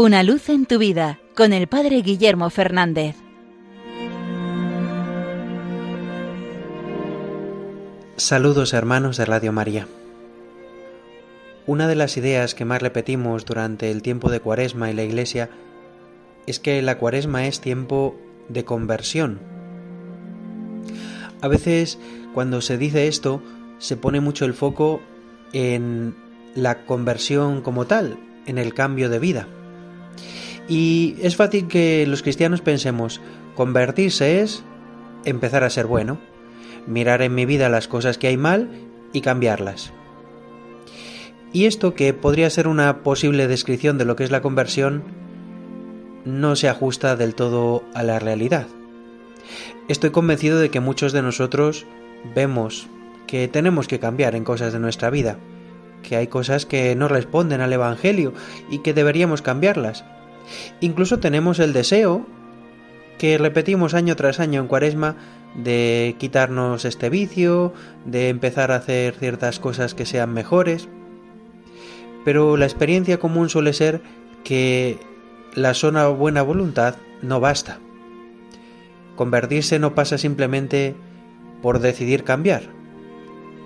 Una luz en tu vida con el Padre Guillermo Fernández. Saludos hermanos de Radio María. Una de las ideas que más repetimos durante el tiempo de Cuaresma y la Iglesia es que la Cuaresma es tiempo de conversión. A veces cuando se dice esto se pone mucho el foco en la conversión como tal, en el cambio de vida. Y es fácil que los cristianos pensemos, convertirse es empezar a ser bueno, mirar en mi vida las cosas que hay mal y cambiarlas. Y esto, que podría ser una posible descripción de lo que es la conversión, no se ajusta del todo a la realidad. Estoy convencido de que muchos de nosotros vemos que tenemos que cambiar en cosas de nuestra vida, que hay cosas que no responden al Evangelio y que deberíamos cambiarlas. Incluso tenemos el deseo, que repetimos año tras año en Cuaresma, de quitarnos este vicio, de empezar a hacer ciertas cosas que sean mejores. Pero la experiencia común suele ser que la sola buena voluntad no basta. Convertirse no pasa simplemente por decidir cambiar.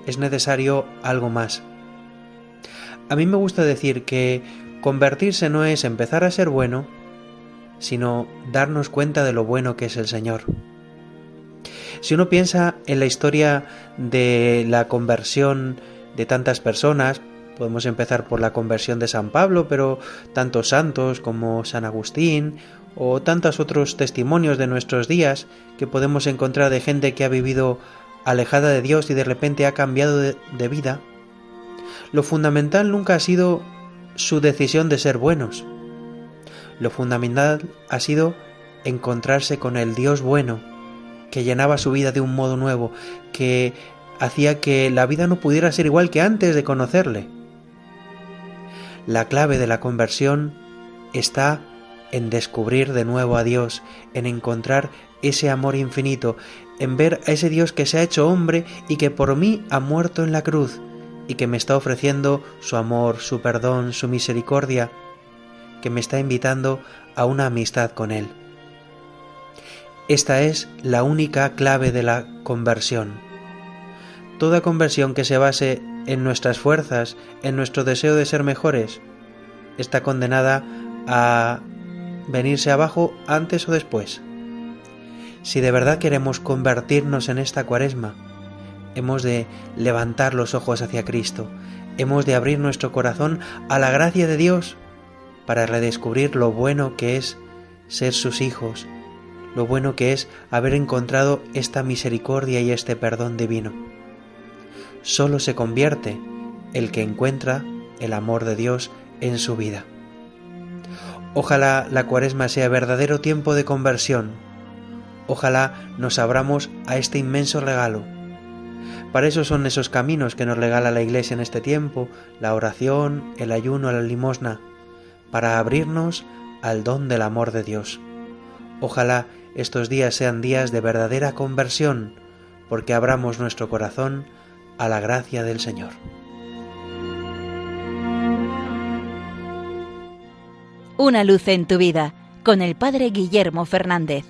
Es necesario algo más. A mí me gusta decir que convertirse no es empezar a ser bueno, sino darnos cuenta de lo bueno que es el Señor. Si uno piensa en la historia de la conversión de tantas personas, podemos empezar por la conversión de San Pablo, pero tantos santos como San Agustín o tantos otros testimonios de nuestros días que podemos encontrar de gente que ha vivido alejada de Dios y de repente ha cambiado de, de vida, lo fundamental nunca ha sido su decisión de ser buenos. Lo fundamental ha sido encontrarse con el Dios bueno, que llenaba su vida de un modo nuevo, que hacía que la vida no pudiera ser igual que antes de conocerle. La clave de la conversión está en descubrir de nuevo a Dios, en encontrar ese amor infinito, en ver a ese Dios que se ha hecho hombre y que por mí ha muerto en la cruz, y que me está ofreciendo su amor, su perdón, su misericordia, que me está invitando a una amistad con Él. Esta es la única clave de la conversión. Toda conversión que se base en nuestras fuerzas, en nuestro deseo de ser mejores, está condenada a venirse abajo antes o después. Si de verdad queremos convertirnos en esta cuaresma, hemos de levantar los ojos hacia Cristo, hemos de abrir nuestro corazón a la gracia de Dios para redescubrir lo bueno que es ser sus hijos, lo bueno que es haber encontrado esta misericordia y este perdón divino. Solo se convierte el que encuentra el amor de Dios en su vida. Ojalá la cuaresma sea verdadero tiempo de conversión. Ojalá nos abramos a este inmenso regalo para eso son esos caminos que nos regala la Iglesia en este tiempo, la oración, el ayuno, la limosna, para abrirnos al don del amor de Dios. Ojalá estos días sean días de verdadera conversión, porque abramos nuestro corazón a la gracia del Señor. Una luz en tu vida con el Padre Guillermo Fernández.